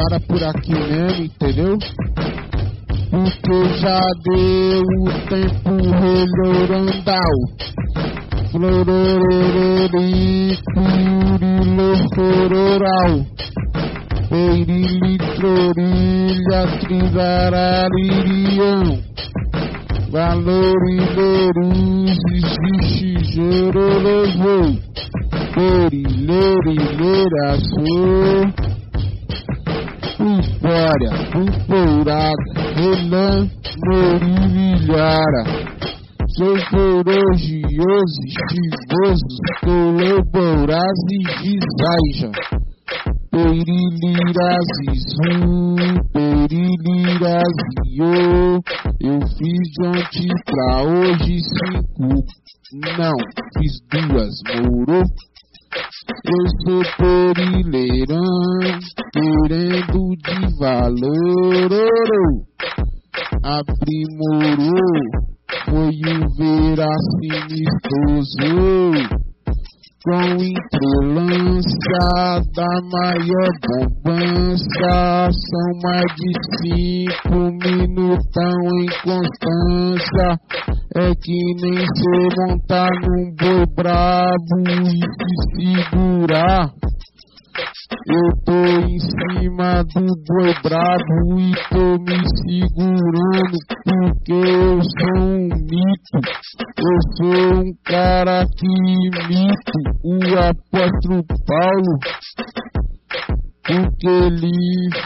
para por aqui mesmo, entendeu? Porque já deu o tempo relorandal. Florororori, curilo, fororal. Peirili, trorilha, trirararirião. Valorilerus, xixi, jororovô. Pupória, puporada, relã, morivilhara. Sou corogioso, estivoso, colaboraz e gizaija. Perilirazizu, periliraziô. Eu fiz de ontem pra hoje cinco. Não, fiz duas, moro. Eu sou perileirão, querendo de valor. Aprimorou, foi o veracinistoso com entrelança da maior bombança. São mais de cinco minutão em constância. É que nem se montar num boi brabo e se segurar. Eu tô em cima do boi e tô me segurando porque eu sou um mito. Eu sou um cara que imito o apóstolo Paulo. Porque ele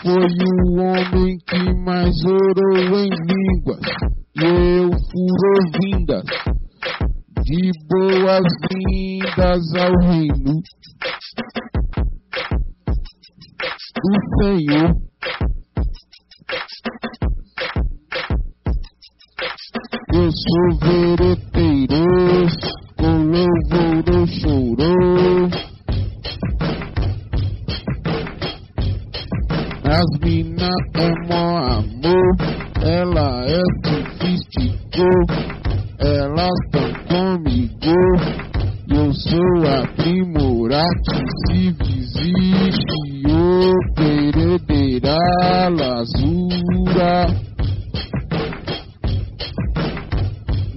foi o homem que mais orou em línguas. E eu furo vindas. De boas-vindas ao reino do Senhor. Eu sou vereteiro, com louvor chorou. As mina é mó amor, ela é sofisticou, elas tão comigo. Eu sou aprimorado, se existe o perederá lazura.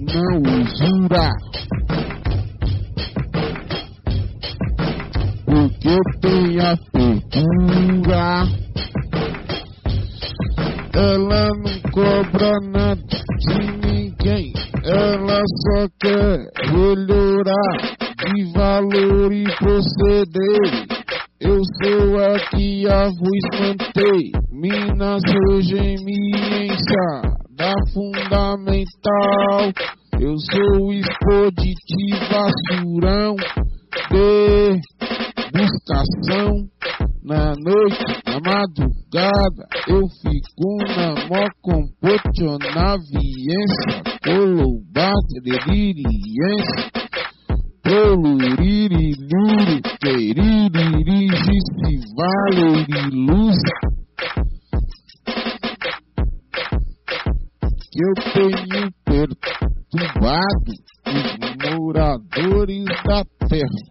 Não usura. Porque tenho a abertura. Ela não cobra nada de ninguém. Ela só quer melhorar de valor e proceder. Eu sou aqui a vos manter. Minas Regemiência da Fundamental. Eu sou expositivaçurão de buscação. Na noite, na madrugada, eu fico na mó compotionaviência, colobadreriência, Toluririri, queririri, se valoriluz. Que eu tenho perturbado os moradores da terra.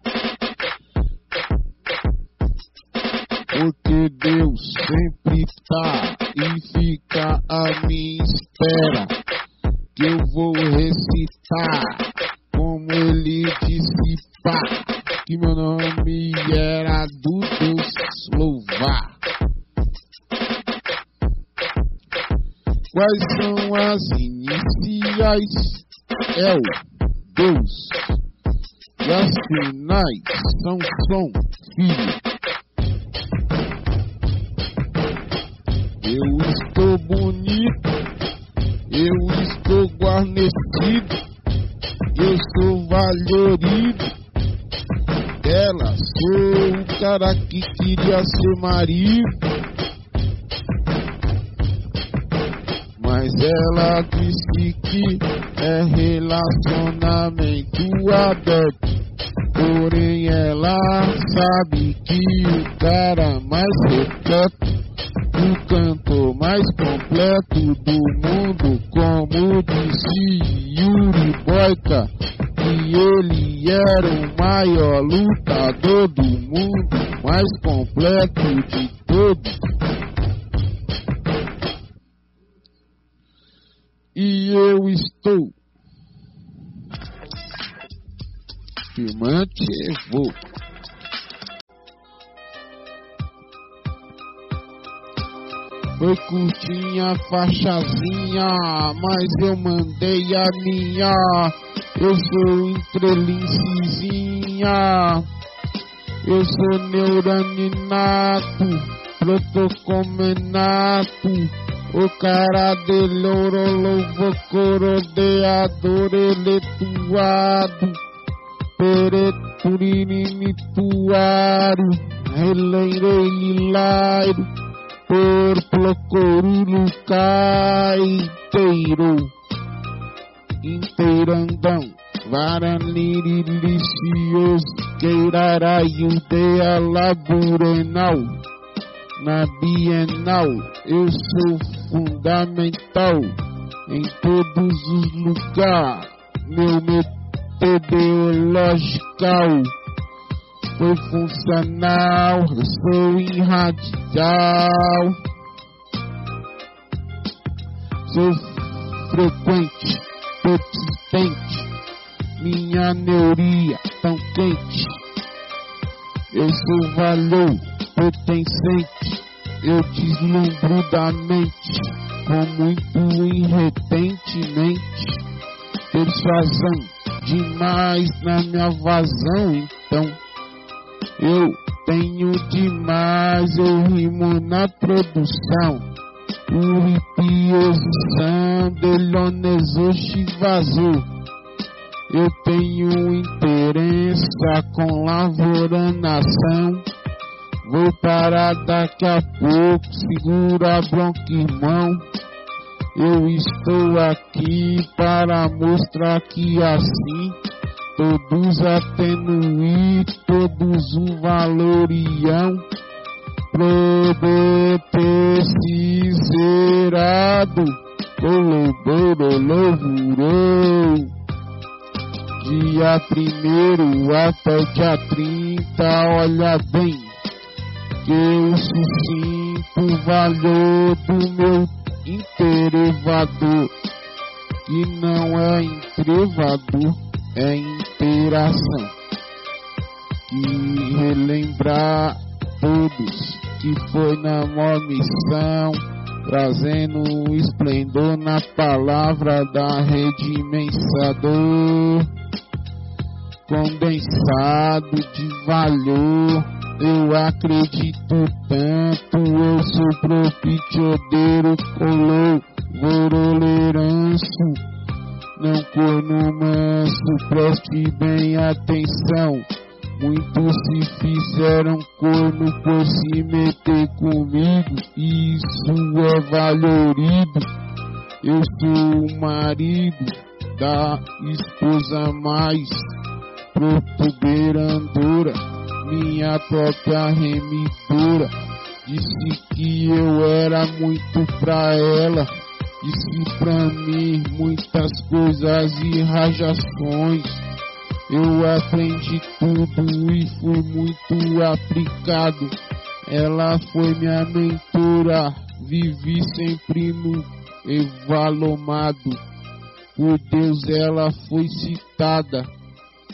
Porque Deus sempre tá e fica à minha espera. Que eu vou recitar ele disse pá, que meu nome era do Deus louvar. Quais são as iniciais? É o Deus. E as finais são som, filho. Eu estou bonito, eu estou guarnecido eu sou valorido. Ela sou o cara que queria ser marido. Mas ela disse que é relacionamento aberto. Porém ela sabe que o cara mais repleto, o cantor mais completo do mundo, como disse Yuri Boyka, que ele era o maior lutador do mundo, mais completo de todos. E eu estou firmante, vou. Foi curtinha faixazinha, mas eu mandei a minha. Eu sou entrelincezinha, eu sou neuraninato, protocomenato, o cara dele orolovo corodeador eletuado, pereturinimituário, releireililário, por procurilo caiteiro, inteirandão, varanirilicioso, queiraraio de alaburenal, na Bienal, eu sou fundamental em todos os lugares, meu metodological foi funcional, eu sou irradial, sou frequente, persistente, minha neuria tão quente, eu sou valor pertencente, eu deslumbro da mente, com muito irretentemente, persuasão demais na minha vazão, então eu tenho demais, eu rimo na produção. O ripioso são de vazou. Eu tenho interesse com lavoura nação. Vou parar daqui a pouco, segura a bronca, irmão. Eu estou aqui para mostrar que assim todos atenuir, todos o valoriam, produteciserado, colaborou, louvurou. Dia primeiro até dia trinta, olha bem, que eu sucinto o valor do meu interevador, que não é entrevador, é interação. Que relembrar todos que foi na maior missão, trazendo o esplendor na palavra da redimensador, condensado de valor. Eu acredito tanto, eu sou propitiodeiro, colou, voroleiranço não corno manso, preste bem atenção. Muitos se fizeram corno por se meter comigo, isso é valorido. Eu sou o marido da esposa mais protuberandora, minha própria remidora. Disse que eu era muito pra ela Disse pra mim muitas coisas e rajações. Eu aprendi tudo e fui muito aplicado. Ela foi minha mentora, vivi sempre no evalomado. Por Deus ela foi citada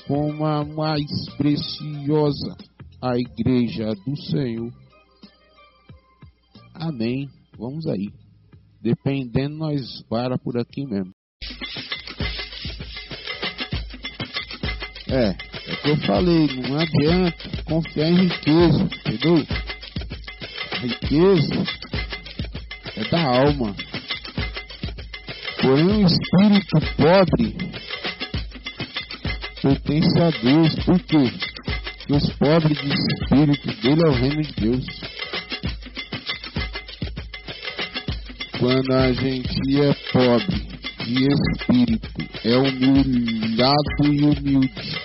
como a mais preciosa, a igreja do Senhor. Amém. Vamos aí. Dependendo, nós para por aqui mesmo. É, é o que eu falei, não adianta confiar em riqueza, entendeu? riqueza é da alma. Porém, o espírito pobre pertence a Deus. Por quê? Porque os pobres de espírito dele é o reino de Deus. Quando a gente é pobre de espírito, é humilhado e humilde,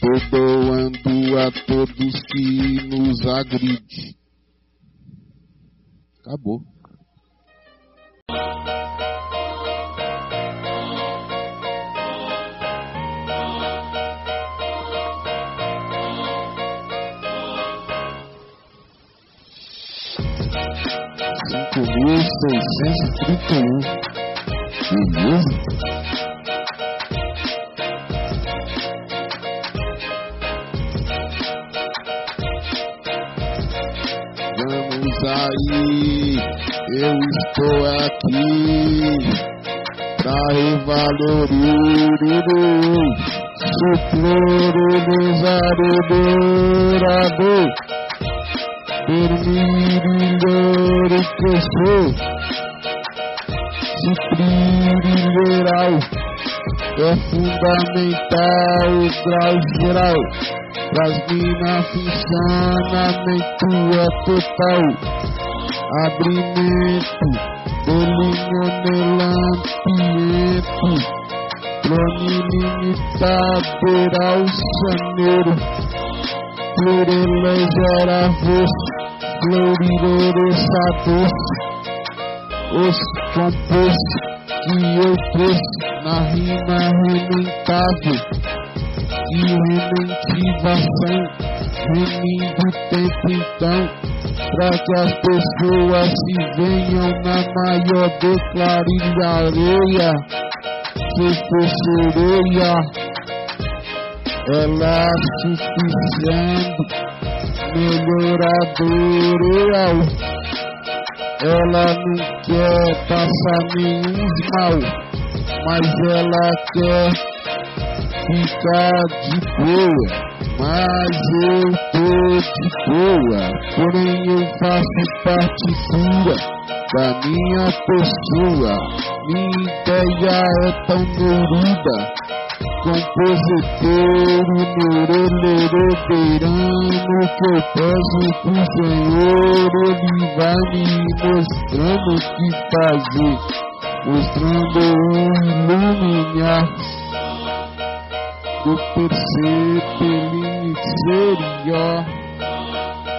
perdoando a todos que nos agride. Acabou. Cinco mil seiscentos e trinta e um Beleza? Vamos aí, eu estou aqui pra revalorizar suplementar dourado permitir que sou suprir é fundamental grau geral. Pras minas funcionamento é total Abrimento Delinhonelampiento Plano ilimitado ao janeiro. Florelejera rosto Florirorexador Os compostos que eu trouxe na rima rementável e rementivação, remindo tempo então, para que as pessoas se venham na maior declararia, se for sereia, melhoradora, ela não quer passar nenhum mal, mas ela quer ficar de boa, mas eu tô de boa, porém eu faço partitura da minha pessoa, minha ideia é tão neuruda, compositor, neurolerobeirano, que eu peço pro Senhor, ele vai me mostrando o que fazer, mostrando o iluminar. Do percebelim seria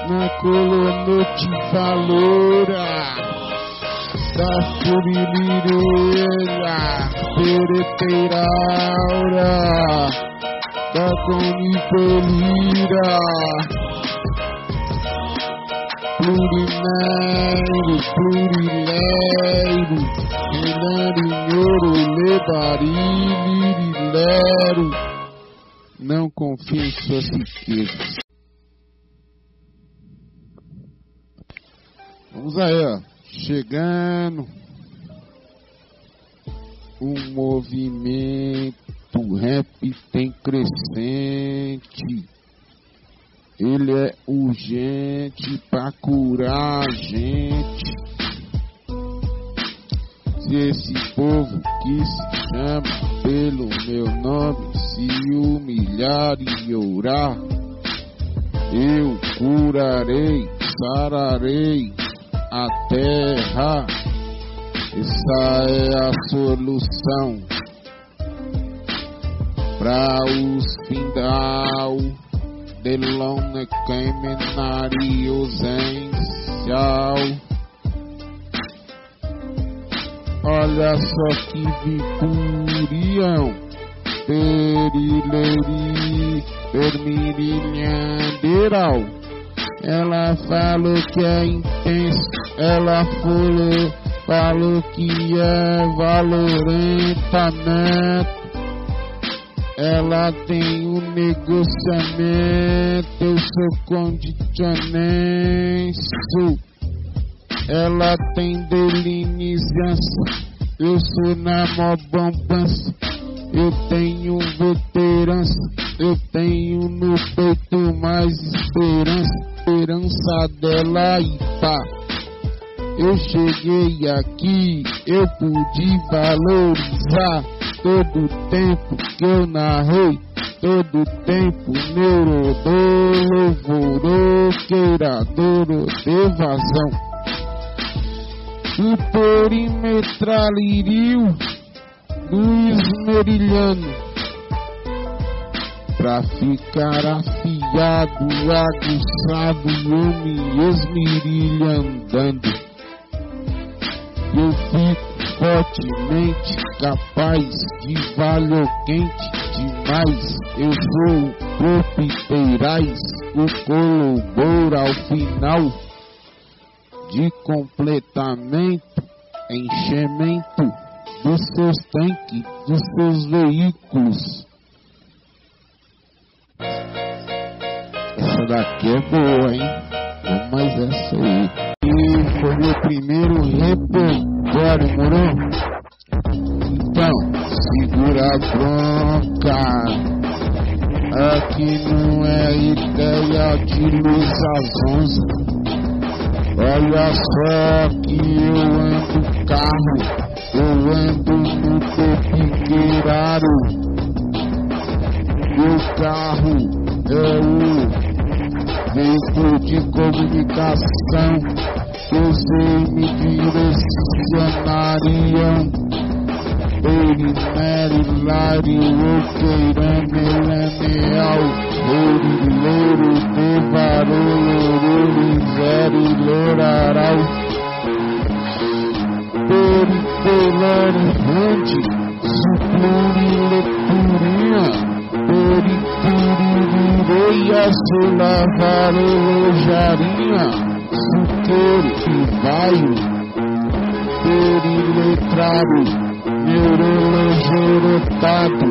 na colonote valora da furilireira pereteiraura da conipelira plurineiro, plurileiro, relarinhoro, lebarililero, não confie em suas riquezas. Vamos aí, ó. Chegando. O movimento rap tem crescente. Ele é urgente para curar a gente. Se esse povo que se chama pelo meu nome se humilhar e orar, eu curarei, sararei a terra. Essa é a solução para os final de lona criminariosencial. Olha só que viturião, perileri, permirilhanderal. Ela falou que é intenso, ela falou, que é valorentamento. Ela tem um negociamento, eu sou condicionenso. Ela tem delinizância, eu sou na mobambança. Eu tenho veterança, eu tenho no peito mais esperança, esperança dela e pá. Eu cheguei aqui, eu pude valorizar todo o tempo que eu narrei, todo o tempo neurodor, louvoroqueirador de vazão. O perimetraliril do esmerilhano pra ficar afiado, aguçado, eu me esmerilhandando. Eu fico fortemente capaz de valor quente demais. Eu sou propiteirais, o colabora ao final de completamento, enchimento dos seus tanques, dos seus veículos. Essa daqui é boa, hein? Mas essa aí. E foi meu primeiro repertório, moro? Então, segura a bronca. Aqui não é ideia de luz às onze. Olha só que eu ando carro, eu ando no piqueiraro. Meu carro é o veículo de comunicação os me direcionariam Erineri, Lari, Okeirame, Laneal, Solavaro, Lojarinha, Suqueiro, Ivaio, Periletrado, neurologorotado.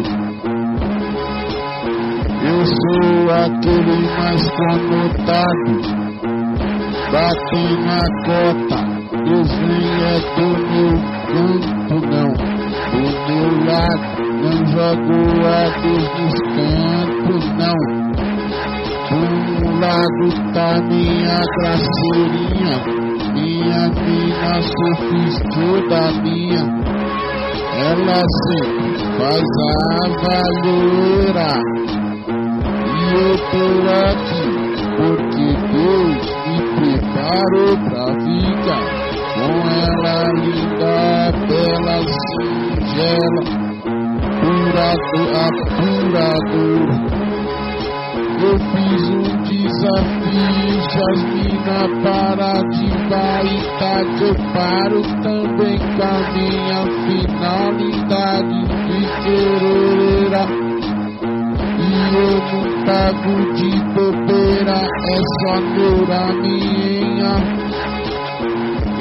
Eu sou aquele mais conotado. Bate na cota. Vem é do meu canto, não. Do meu lado. Não jogo a nos cantos, não. Do lado tá minha graceirinha. Minha mina sofistou da minha ela se faz a valeira. E eu tô aqui porque Deus me preparou pra vida. Com ela linda, bela, singela, pura, apuradora. Eu fiz um de baita que eu paro também com a minha finalidade de querer. E eu não pago de bobeira, é só neura minha.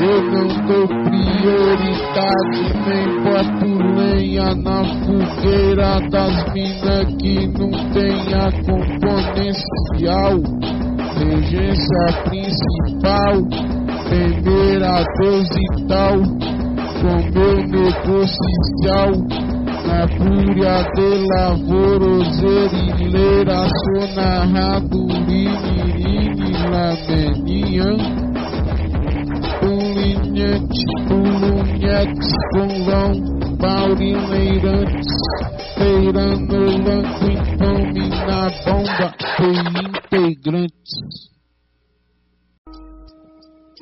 Eu não dou prioridade, nem boto lenha na fogueira das minas que não tem a componencial. Regência principal, temer a Deus e tal, com meu negocial. Na fúria de lavoroseira, sou narrado, limirini, lamenian linhante, pulunhetes, pulão, paurineirantes, feirando lanco infame na bomba de integrantes.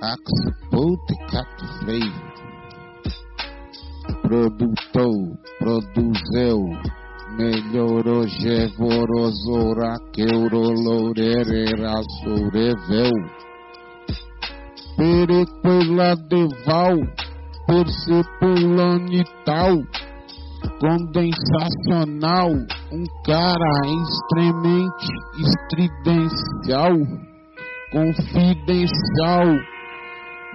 Axpult Catfrey Produtou, produzeu, melhorou, jevorosora, queurolourerera, sorevel periqueladeval, persepulanital, condensacional, um cara extremamente estridencial, confidencial.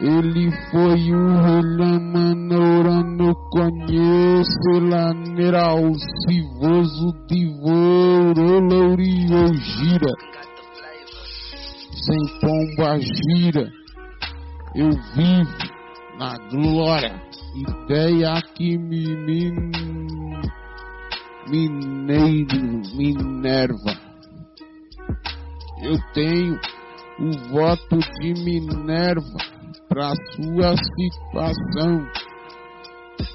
Ele foi o Relamanora conheço laneral, civoso divoro, lourio gira, sem pomba gira eu vivo na glória, ideia que me, me mineiro, Minerva. Eu tenho o voto de Minerva para sua situação.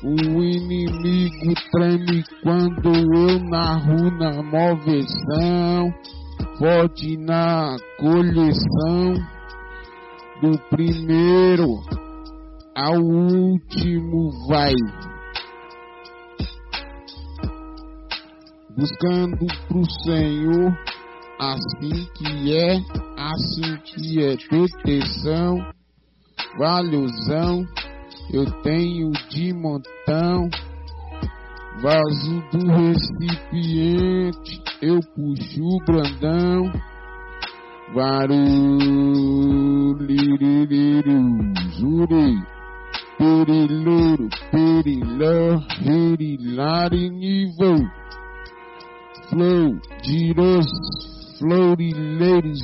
O inimigo treme quando eu narro na moveção, forte na coleção do primeiro ao último vai. Buscando pro Senhor, assim que é, assim que é proteção, valiosão, eu tenho de montão, vaso do recipiente, eu puxo o brandão Varuliririru, jurei. Periluro, periló, perilari nível. Flow, giros, florileiros,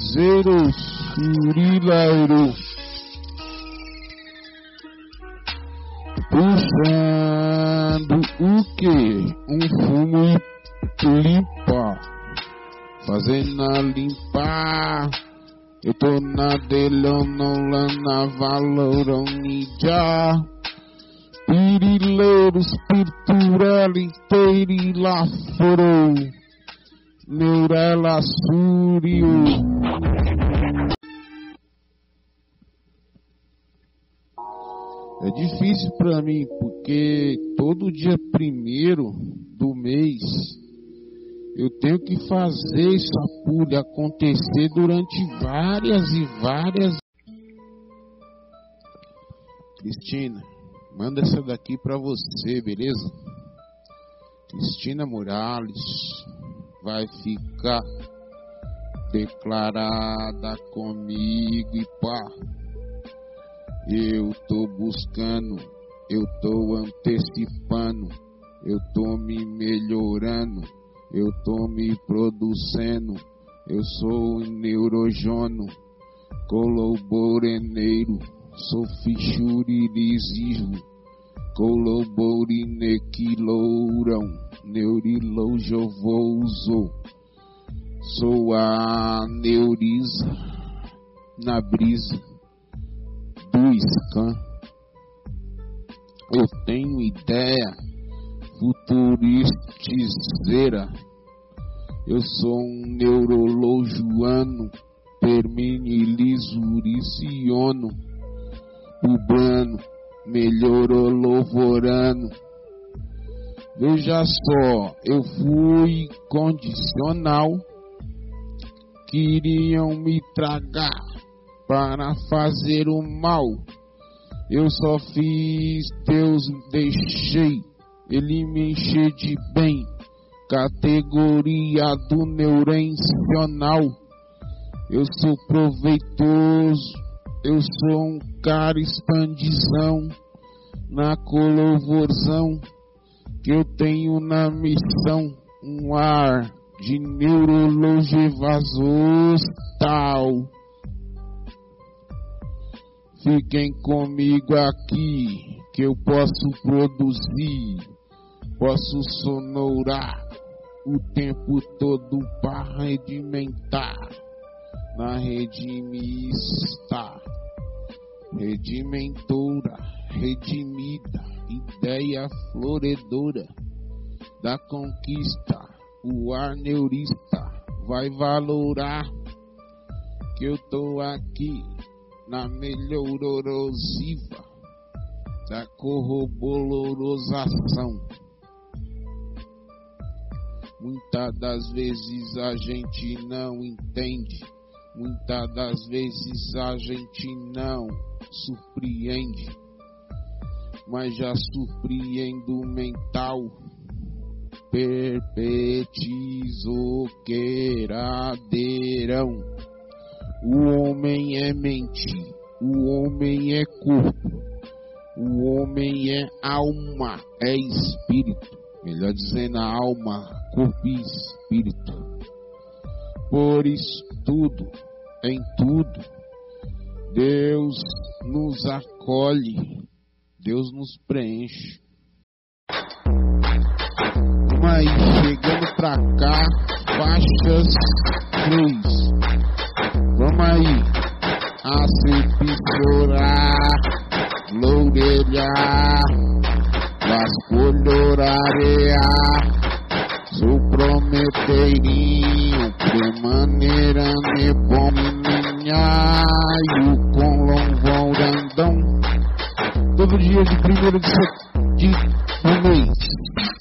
furilairo. Puxando o que? Um fumo limpa. Fazendo a limpar. Eu tô na delona, na valorão, já. Pirileiro, espiritual inteiro e lá foram. Neurela Súrio. É difícil para mim, porque todo dia primeiro do mês eu tenho que fazer essa pulha acontecer durante várias e várias. Cristina, manda essa daqui para você, beleza? Cristina Morales vai ficar declarada comigo e pá. Eu tô buscando, eu tô antecipando, eu tô me melhorando eu tô me produzindo, eu sou neurojono, colaboreneiro, sou fichuririzismo, coloborinequilourão, neurilojovoso, sou a neurisa na brisa do scan. Eu tenho ideia futuristizeira. Eu sou um neurologiano, terminilisuriciano, urbano, melhorolovorano. Veja só, eu fui condicional, queriam me tragar para fazer o mal. Eu só fiz, Deus deixei ele me enche de bem, categoria do neurencional. Eu sou proveitoso, eu sou um cara expandizão na colovorzão que eu tenho na missão. Um ar de neurologia vasostal. Fiquem comigo aqui que eu posso produzir Posso sonorar o tempo todo para redimentar na redimista, redimentora, redimida, ideia floredora da conquista. O ar neurista vai valorar que eu tô aqui na melhorosiva da corrobororização Muitas das vezes a gente não entende, muitas das vezes a gente não surpreende, mas já surpreendo mental. Perpetizo queiradeirão. O homem é mente, o homem é corpo, o homem é alma, é espírito melhor dizendo, a alma, corpo e espírito. Por isso, tudo, em tudo, Deus nos acolhe, Deus nos preenche. Aí, chegando pra cá, faixas 3. Vamos aí, a se chorar, lourear vasculhorarea su prometeirinho de maneira nebominhaio com lonvorandão todo dia de primeiro de, de um mês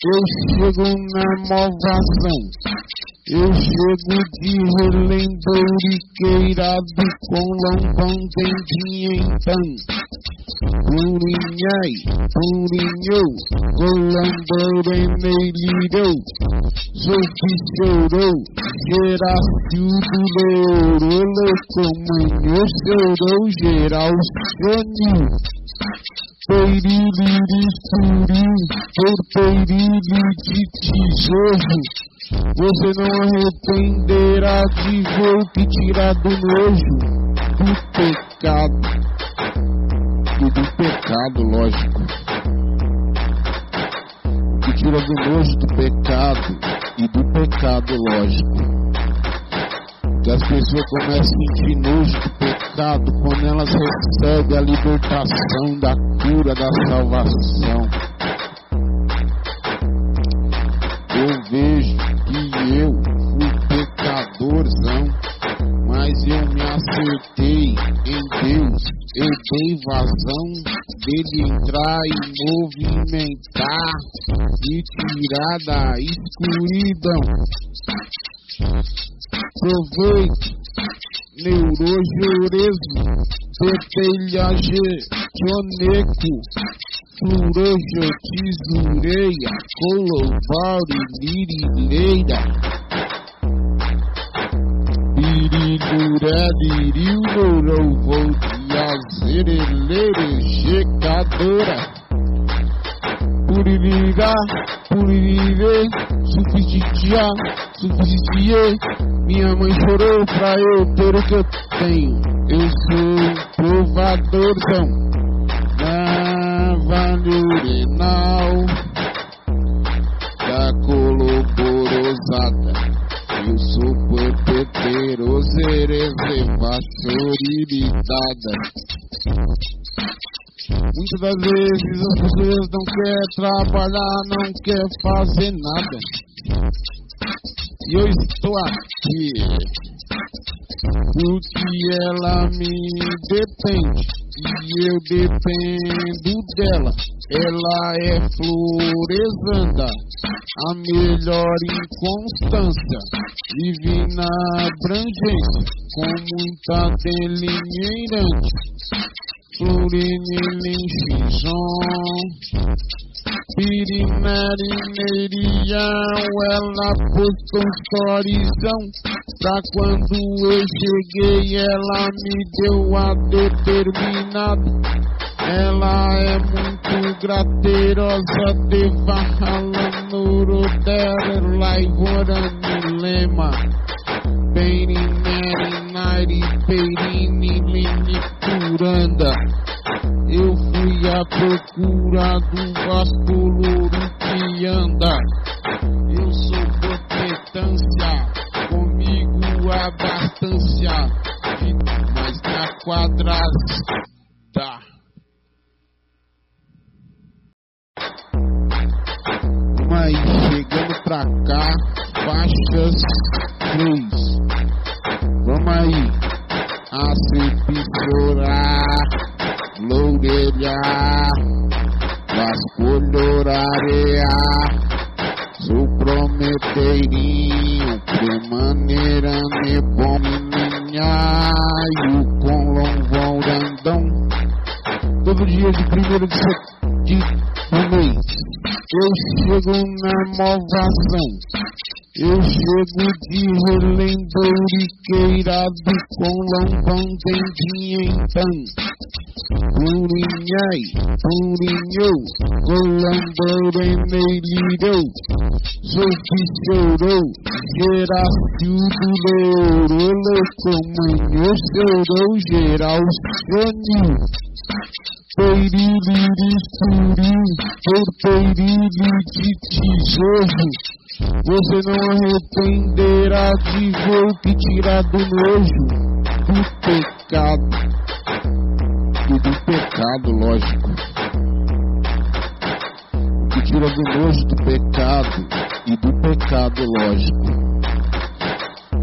eu chego na movação eu chego de relembro queirado com lombão dendinha então Purinhai, purinhou, colamboreneirou, sou que chorou, Gerácio do Louro, comunhou, chorou, geral, sonho. Peiriri suri, porteirinho de tijolo. Você não arrependerá de ver o que tirar do nojo, do pecado. E do pecado, lógico. Que tira do nojo do pecado e do pecado, lógico que as pessoas começam a sentir nojo do pecado quando elas recebem a libertação da cura, da salvação. Eu vejo que eu fui pecadorzão, mas eu me acertei em Deus. Eu dei vazão dele entrar e movimentar e tirar da escuridão. Proveito, neurojurismo, petelhage, joneco, flurojo, tesoureia, colovaure, lirileira. Birilura, liriluro, vou de azereleire, checadora. Purirá, purirê, suficitia, suficitie. Minha mãe chorou pra eu ter o que eu tenho. Eu sou provadorzão na Vale Urenal da Coloborosada. Eu sou puerpeteiro, zerezeva, choriridada. Muitas das vezes as pessoas não querem trabalhar, não querem fazer nada. E eu estou aqui porque ela me depende e eu dependo dela. Ela é floresanda, a melhor inconstância, vive na abrangência, com muita delineirante. Florinilinchizon, Pirinarineirião, ela postou storyzão, pra quando eu cheguei ela me deu a determinado. Ela é muito graterosa, devarralando dela, laivorani lema. Peirineri, peirini, linituranda. Eu fui à procura do vasco que anda. Eu sou competência, comigo abastância, mas na quadrada. Aí, chegando pra cá, faixas 3. Vamos aí, a sempre chorar, lourear, vasculhorarear. Sou prometeirinho, premaneira, nebom, minhaio, com lonvorandão. Todo dia de primeiro de, de do mês, eu chego na movação. Eu chego de relembouriqueirado com lombão dendinha então. Purinhai, purinhou, colamboreneirou. Sou que chorou, Gerácio do Louro, como eu chorou, geral choniu. Peiriri suri, porteirinho de tijolo. Você não arrependerá de ver o que tirar do nojo, do pecado. E do pecado, lógico. O que tira do nojo do pecado e do pecado, lógico.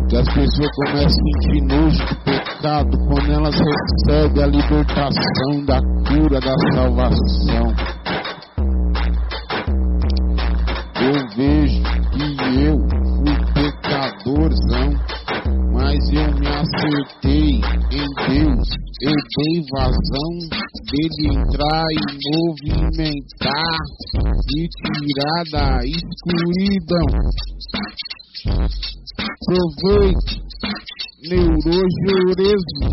Que as pessoas começam a sentir nojo do pecado quando elas recebem a libertação da cura, da salvação. Eu vejo que eu fui pecadorzão, mas eu me acertei em Deus. Eu dei vazão dele entrar e movimentar e tirar da escuridão. Proveito, neurojurismo,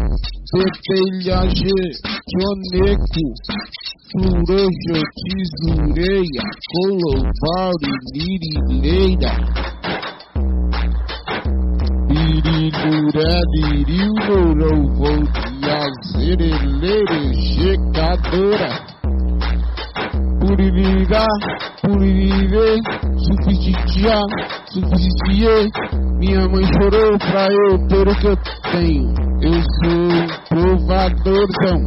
petelhage, joneco, Floreja, tesoureia, colovaure, lirileira. Birilura, dirilurou, vou de azereleira, checadora. Purirá, purirê, suficitia, suficitie. Minha mãe chorou pra eu ter o que eu tenho. Eu sou provadorzão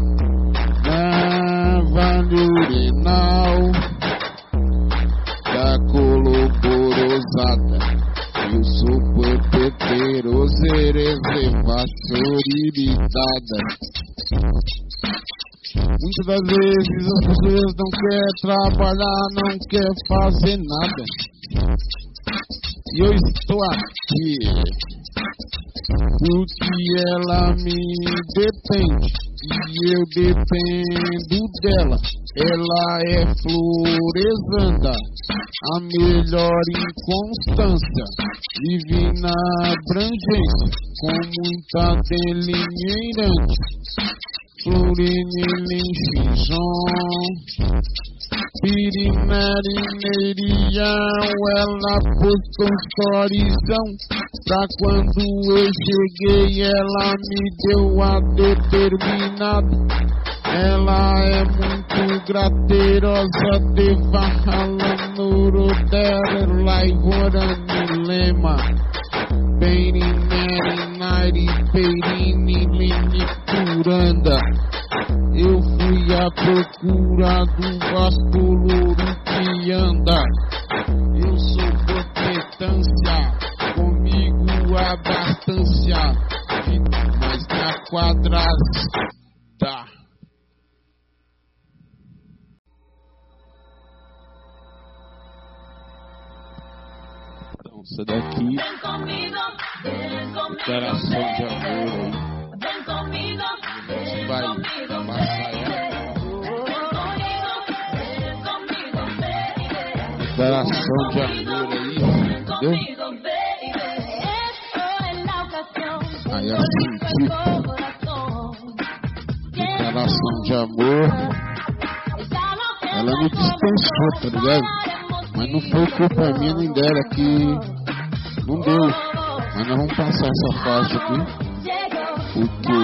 da Vale Urenal, da Coloborosada. Eu sou perpeteiro, reserva, soriridada. Muitas das vezes as pessoas não querem trabalhar, não querem fazer nada. E eu estou aqui porque ela me depende e eu dependo dela. Ela é floresanda, a melhor inconstância, vive na abrangência, com muita delineirante. Florinilinchizon, Pirinarineirião, ela postou storyzão Pra quando eu cheguei ela me deu a determinado. Ela é muito graterosa, devarrala no rodero, laivorani lema Peirinerinari, peirinilini curanda eu fui à procura do Vasco Louro que anda. Eu sou competência, comigo abastância, mas na quadrada. Então, essa daqui, declaração de amor Você vai passar ela. Declaração de amor aí, entendeu? Aí assim, tipo, declaração de amor. Ela me dispensou, tá ligado? Mas não foi culpa minha nem dela que não deu. Mas nós vamos passar essa faixa aqui. Porque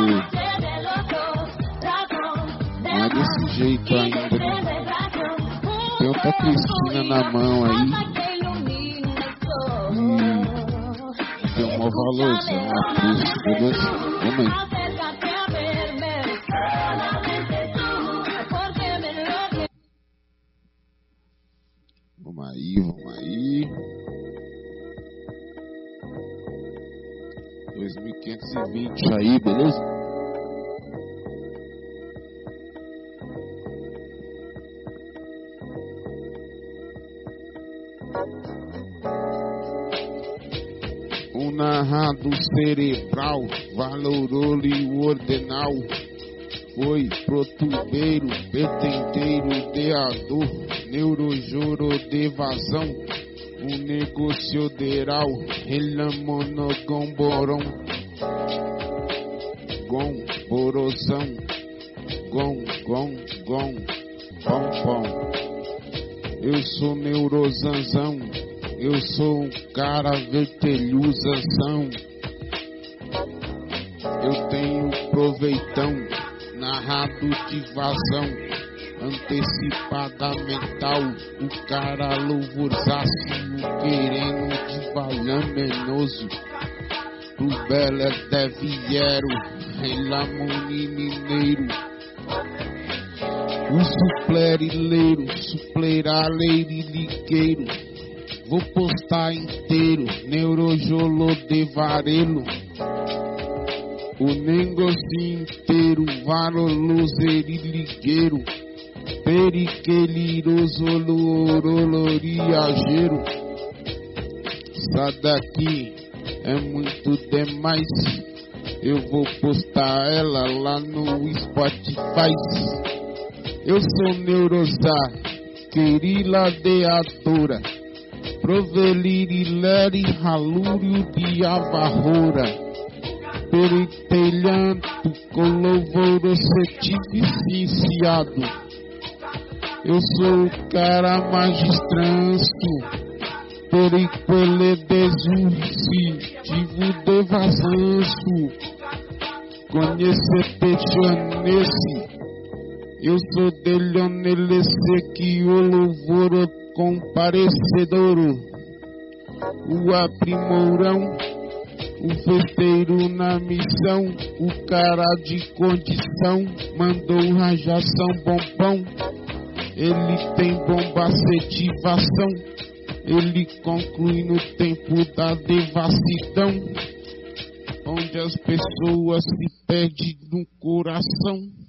não é desse jeito ainda. Né? Tem outra Cristina na mão aí. E tem um valorzão a beleza? O negócio deral, elamonogomborom, gom, borozão, gom, gom, gom, pom, pom. Eu sou neurozanzão, eu sou um cara vertelhuzazão. Eu tenho proveitão, narrado de vazão antecipada mental, o cara louvorzaço, querendo de valamenoso, pro bela de viero, relamoni mineiro, o suplerileiro, supleraleiro ligueiro, vou postar inteiro, neurojolo de varelo, o negócio inteiro, varolozeri ligueiro, periquelirozoloroloriageiro. Essa daqui é muito demais. Eu vou postar ela lá no Spotify. Eu sou Neurosar, querila deadora. Provelirileri halúrio de avarrora. Peritelhanto, colovoro certificado Eu sou o cara magistranço. Periquele desusitivo de vazanço. Conhecer nesse. Eu sou dele onelece que o louvor comparecedor. O aprimorão o festeiro na missão, o cara de condição, mandou rajação bombom. Ele tem bomba setivação, ele conclui no tempo da devassidão, onde as pessoas se perdem no coração.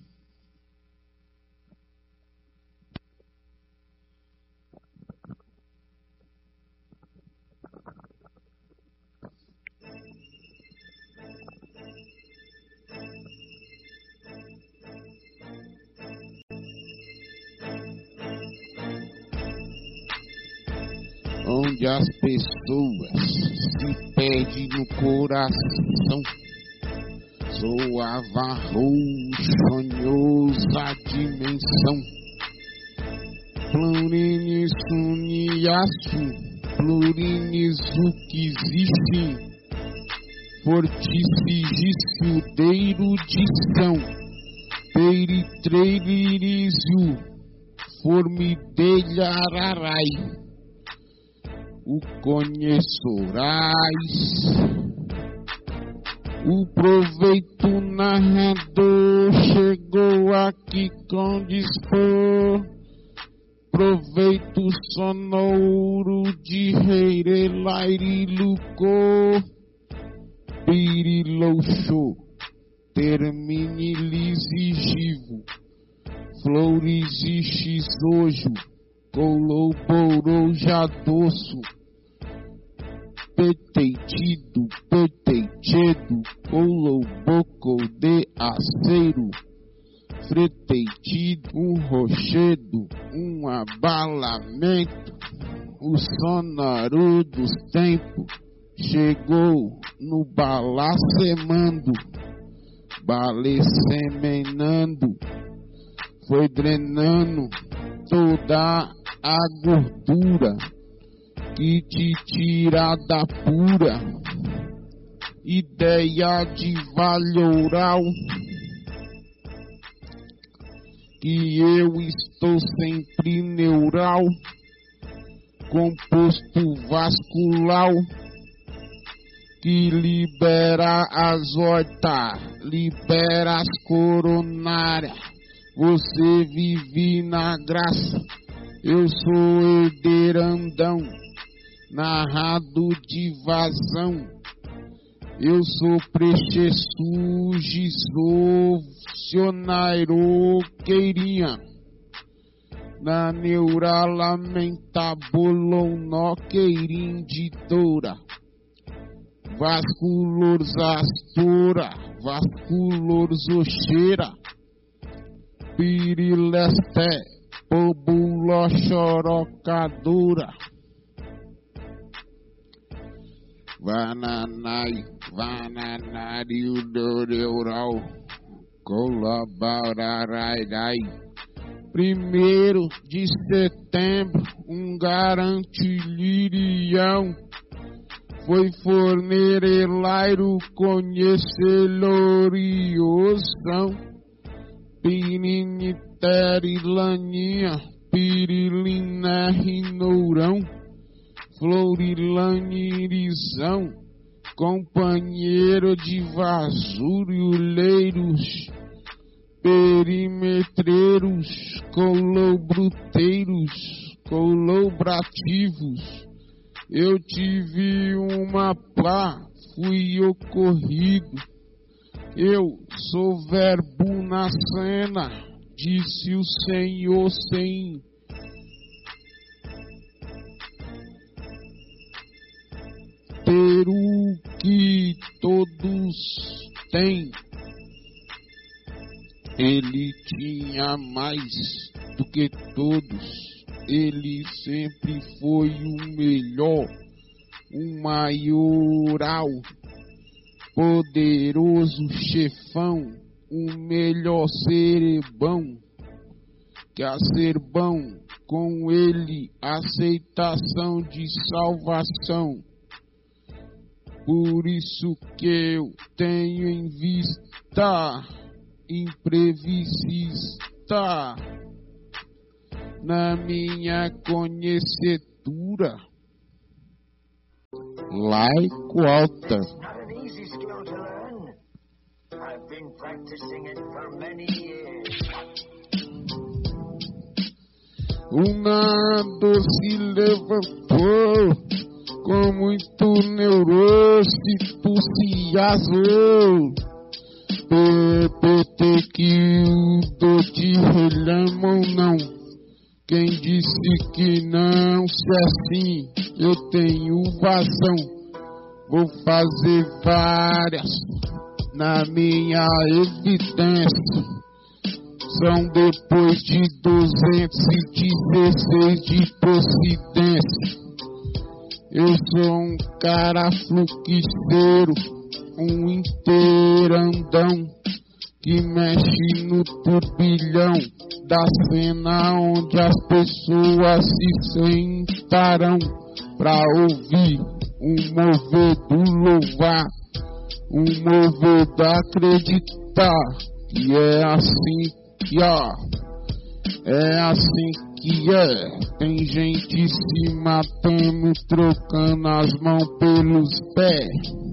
Onde as pessoas se perdem no coração. Soava roxonhosa dimensão. Plurinis uniaço, plurinis o que existe. Forticigício de erudição, peritreirísio, formidelha ararai o conhecerás. O proveito narrador chegou aqui com dispor. Proveito sonoro de Reirelaire Lucô. Pirilouxô. Termine lisigivo. Flores e xisojo. Coloborou jadoço peteitido, peteitido, boco de aceiro, freteitido, um rochedo, um abalamento, o sonoro dos tempos chegou no balacemando, balesemenando, foi drenando toda a gordura que te tira da pura. Ideia de valoral que eu estou sempre neural, composto vascular que libera as hortas, libera as coronárias. Você vive na graça, eu sou herdeirandão narrado de vazão. Eu sou prechesuge, sou queirinha. Na neura lamentabolon queirindidora. Vasculores astura, vasculores oxeira. Pirilesté, pobulo chorocadura. Vananai, Vananari Udoreural, Colaborarai. Primeiro de setembro, um garante lirião. Foi forneiro conhecer loriosão. Piriniteri laninha, pirilina rinourão Florilanirizão, companheiro de vasuriuleiros, perimetreiros, colobruteiros, colobrativos. Eu tive uma pá, fui ocorrido. Eu sou verbo na cena, disse o Senhor sem ter o que todos têm. Ele tinha mais do que todos. Ele sempre foi o melhor, o maioral, poderoso chefão, o melhor cerebão que a ser bom, com ele aceitação de salvação. Por isso que eu tenho em vista imprevisista na minha conhecedura. Laico alta. O nado se levantou com muito neurose, entusiasmo. PPT que o do de relhamo não. Quem disse que não, se assim eu tenho vazão, vou fazer várias na minha evidência são depois de 216 de procedência. Eu sou um cara fluxiceiro, um inteirandão que mexe no turbilhão da cena onde as pessoas se sentarão pra ouvir um mover do louvar, um mover do acreditar que é assim que ó, é assim que é. Tem gente se matando, trocando as mãos pelos pés.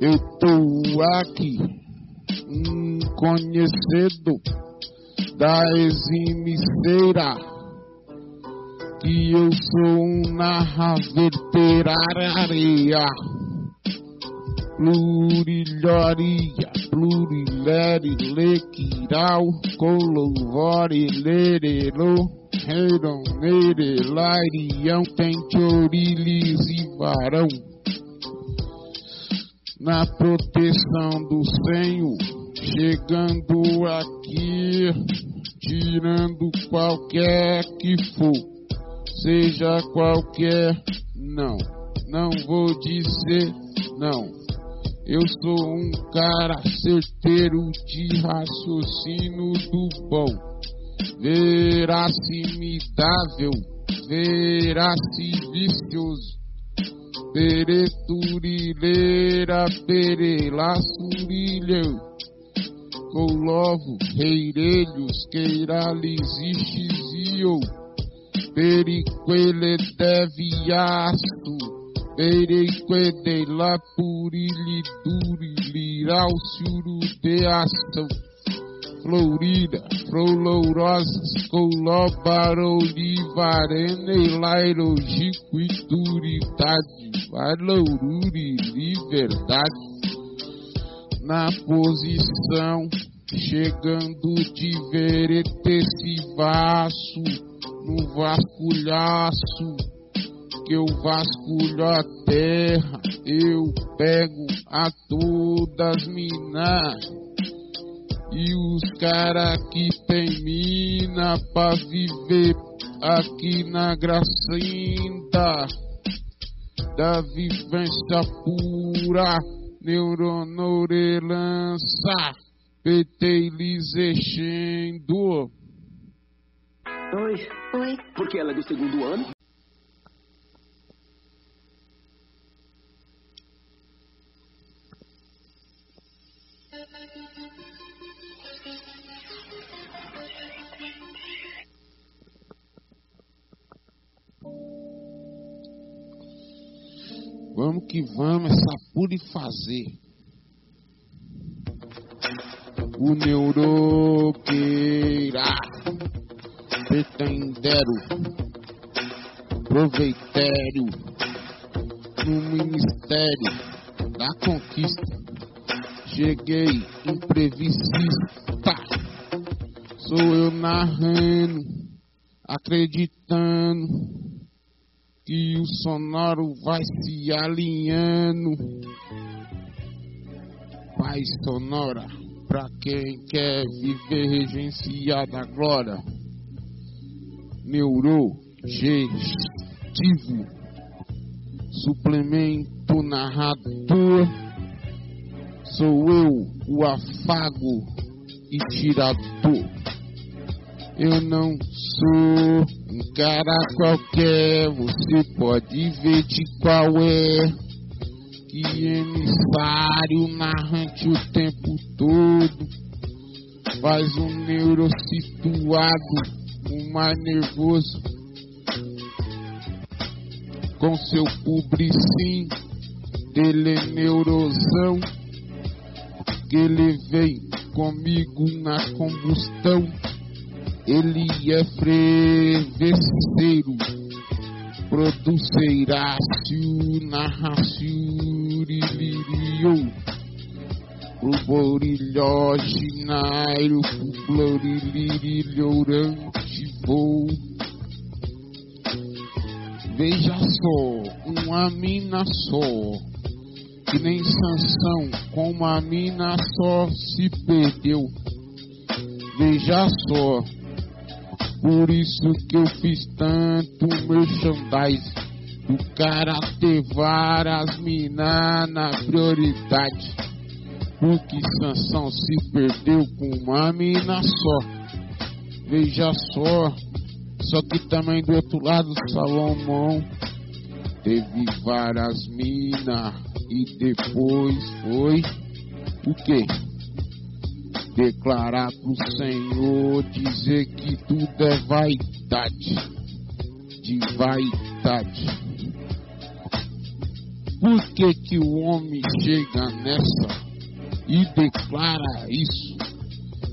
Eu tô aqui, um conhecedor da eximiceira, que eu sou um narraverteraria plurilhoria, plurilere, lequiral, colovore, lerelo, reirão, nere, lairião, tem orilis e varão. Na proteção do Senhor, chegando aqui, tirando qualquer que for, seja qualquer, não, não vou dizer não. Eu sou um cara certeiro de raciocínio do bom, veracimidável, veracivicioso, pereturileira, perelaçurilheu, colovo, reirelhos, queiralizistes e eu, periquele deviasto, Perequede la purilli duri liral suru de ação Florida, Florosas, Colobaro, Livarene, Lairo, Jiquituridade, Valoururi, Liberdade. Na posição, chegando de verete esse vaso, no vasculhaço, que eu vasculho a terra, eu pego a todas minas. E os cara que tem mina pra viver aqui na gracinda da vivência pura, neuronorelança, PT lisexendo. Oi. Oi. Porque ela é do segundo ano? Vamos que vamos, essa pura e fazer. O neuroqueira, pretendero, proveitério, no ministério da conquista. Cheguei imprevista, sou eu narrando, acreditando que o sonoro vai se alinhando. Paz sonora, pra quem quer viver regenciada agora. Neuro, gestivo, suplemento narrador. Sou eu, o afago e tirador. Eu não sou um cara qualquer, você pode ver de qual é. Que emissário narrante o tempo todo. Faz um neurosituado, um mais nervoso. Com seu publicim, é neurosão. Que ele vem comigo na combustão ele é frevesseiro, produzeirácio, narracio, liririo, Ruborilhó, ginairo, floriliriorante, voo. Veja só, uma mina só, que nem Sansão, com uma mina só se perdeu. Veja só, por isso que eu fiz tanto merchandise. O cara ter várias minas na prioridade. Porque Sansão se perdeu com uma mina só. Veja só. Só que também do outro lado Salomão teve várias minas. E depois foi o quê? Declarar pro Senhor, dizer que tudo é vaidade, de vaidade. Por que que o homem chega nessa e declara isso?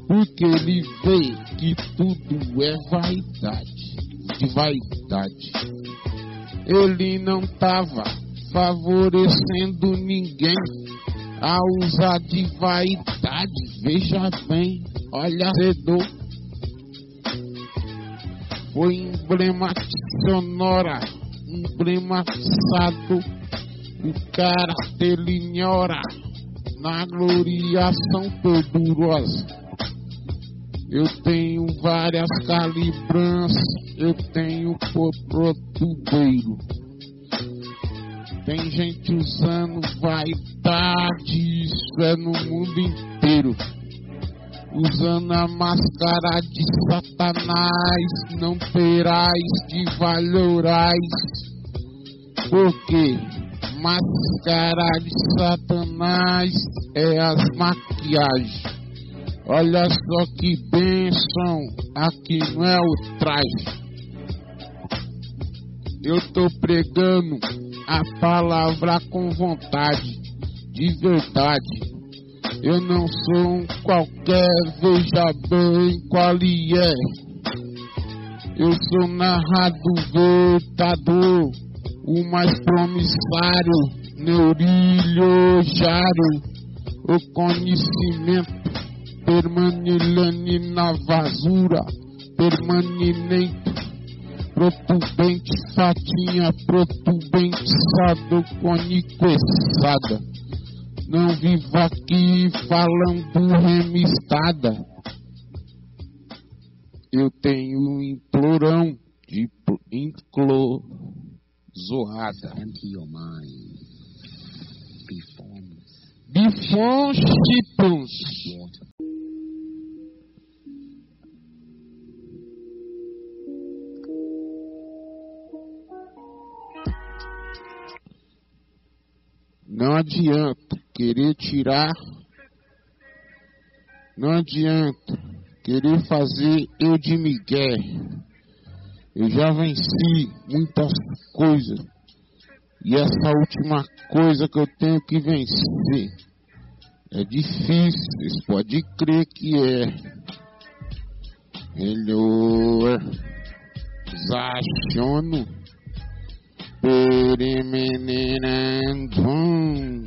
Porque ele vê que tudo é vaidade, de vaidade. Ele não estava favorecendo ninguém a usar de vaidade. Veja bem, olha cedor. Foi emblematizonora, emblematizado o cara delignora na gloriação torturosa. Eu tenho várias calibranças, eu tenho por protubeiro. Tem gente usando vaidade, isso é no mundo inteiro. Usando a máscara de Satanás, não terás de valorais. Porque máscara de Satanás é as maquiagens. Olha só que bênção, aqui não é o traje. Eu tô pregando a palavra com vontade, de verdade. Eu não sou um qualquer, veja bem qual é. Eu sou narrado vertador, o mais promissário, neurilho jaro, o conhecimento permanente na vasura, permanente protubente, fatinha, protubente, sado, coniqueçada. Não vivo aqui falando remistada. Eu tenho um implorão de inclo zoada. Before Não adianta querer tirar, não adianta querer fazer eu de Miguel. Eu já venci muitas coisas. E essa última coisa que eu tenho que vencer. É difícil, vocês podem crer que é. Melhor, zachono perimenirandum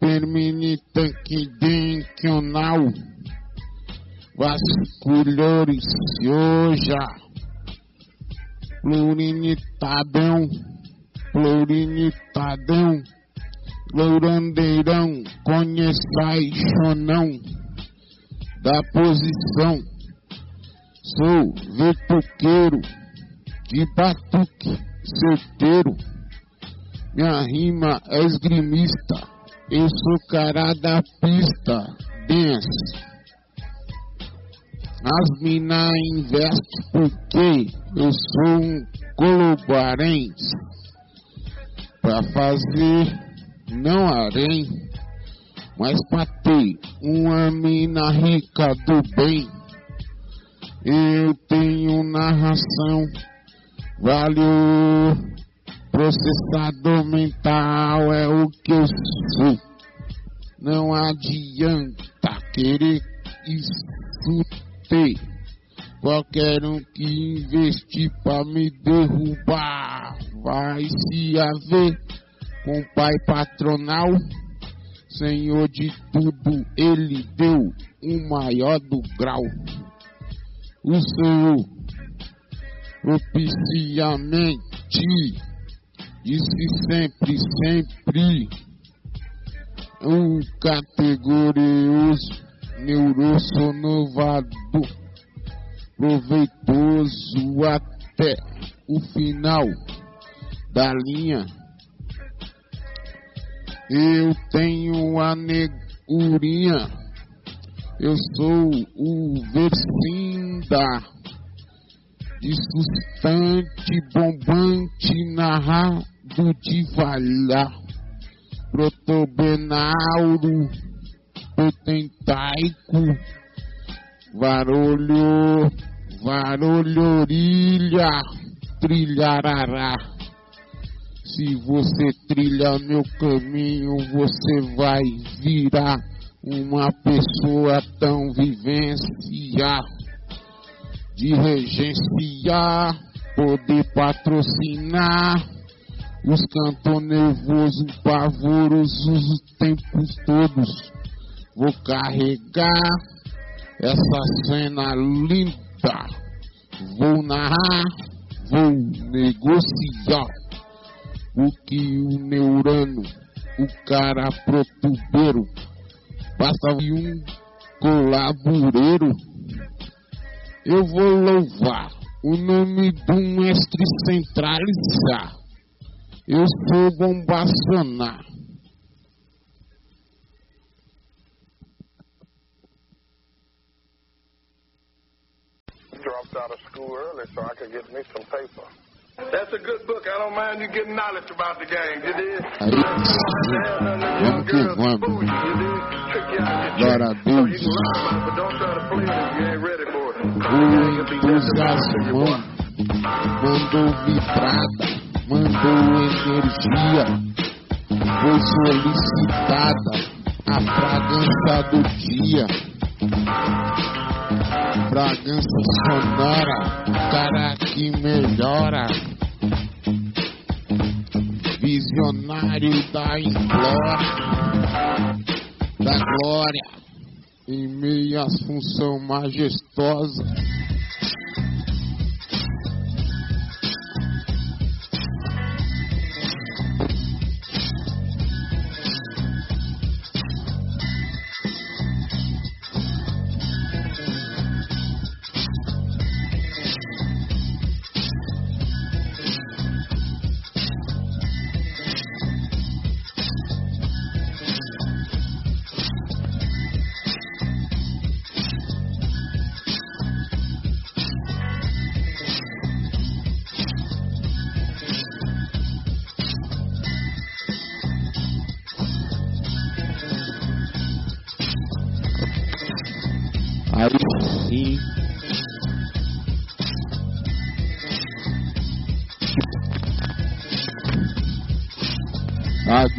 perminitanquidenquional vasculores hoja plurinitadão plurinitadão lourandeirão conheçai chonão da posição. Sou vetuqueiro de batuque certeiro. Minha rima é esgrimista. Eu sou cara da pista. Dance. As mina investem porque eu sou um colobarense. Pra fazer, não harém, mas pra ter uma mina rica do bem. Eu tenho narração, vale o processador mental, é o que eu sou. Não adianta querer ter. Qualquer um que investir pra me derrubar vai se haver com o pai patronal. Senhor de tudo, ele deu o maior do grau. O Senhor propiciamente disse sempre, sempre um categorioso neurosonovado, proveitoso até o final da linha. Eu tenho a negurinha, eu sou o versinda de sustante bombante narrado devagar, protobenauro potentaico, varolho, varolho orilha, trilharará. Se você trilha meu caminho, você vai virar uma pessoa tão vivenciar, de regenciar, poder patrocinar os cantos nervosos, pavorosos os tempos todos. Vou carregar essa cena linda. Vou narrar, vou negociar o que o neurano, o cara protubeiro, passa um colaboreiro. Eu vou louvar o nome do mestre centralizar. Eu sou bombacionar. Dropped out of school early so I could get me some paper. That's a good book. I don't mind you getting knowledge about the gang. You did? Aí, vamos que vamos. Glória a Deus. O entusiasmão mandou vibrada mandou energia, foi solicitada a fragrância do dia. Fragrância sonora, cara que melhora. Visionário da implora, da glória, em meio às função majestosa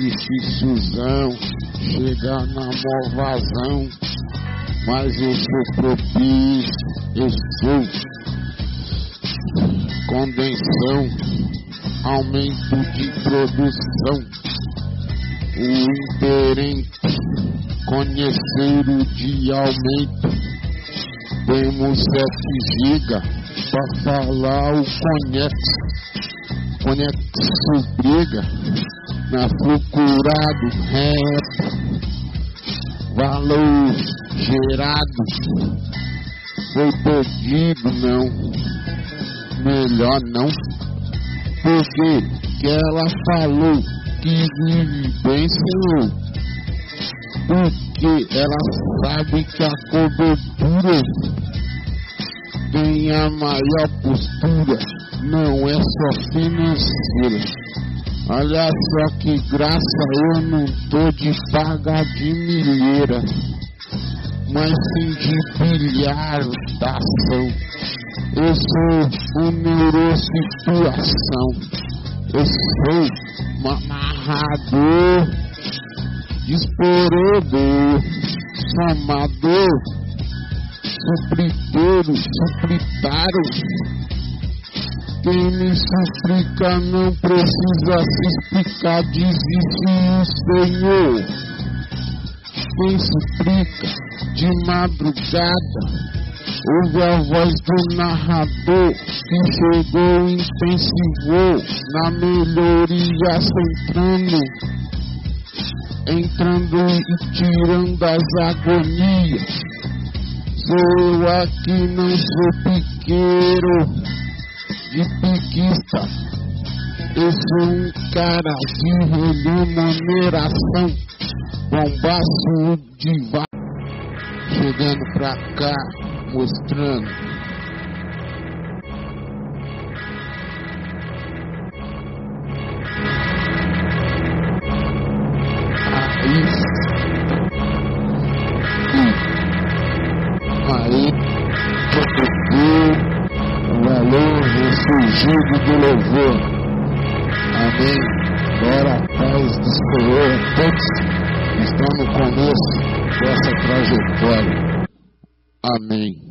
difícilzão chegar na movazão, mas eu sou propício, eu sou aumento de produção, o interente, conhecer o de aumento, temos 7 giga para falar o conhece, conhece briga na procurado reto, valor gerado, foi perdido não, melhor não, porque que ela falou que vive bem senhor, porque ela sabe que a cobertura tem a maior postura, não é só financeira. Olha só que graça, eu não tô de pagar de milheira, mas sim de bilhar da ação. Eu sou o neurosituação, eu sou um narrador, explorador, chamador, suprideiro, supritário me suplica não precisa se explicar, diz o Senhor. Quem suplica de madrugada, ouve a voz do narrador que chegou e intensivou na melhoria centrando, entrando e tirando as agonias. Sou eu aqui, não sou piqueiro de piquista. Eu sou um cara de remuneração, bombaço de va... Chegando pra cá, mostrando. Aí, aí, ressurgido do louvor. Amém. Glória à paz do Senhor a todos que estão no começo dessa trajetória. Amém.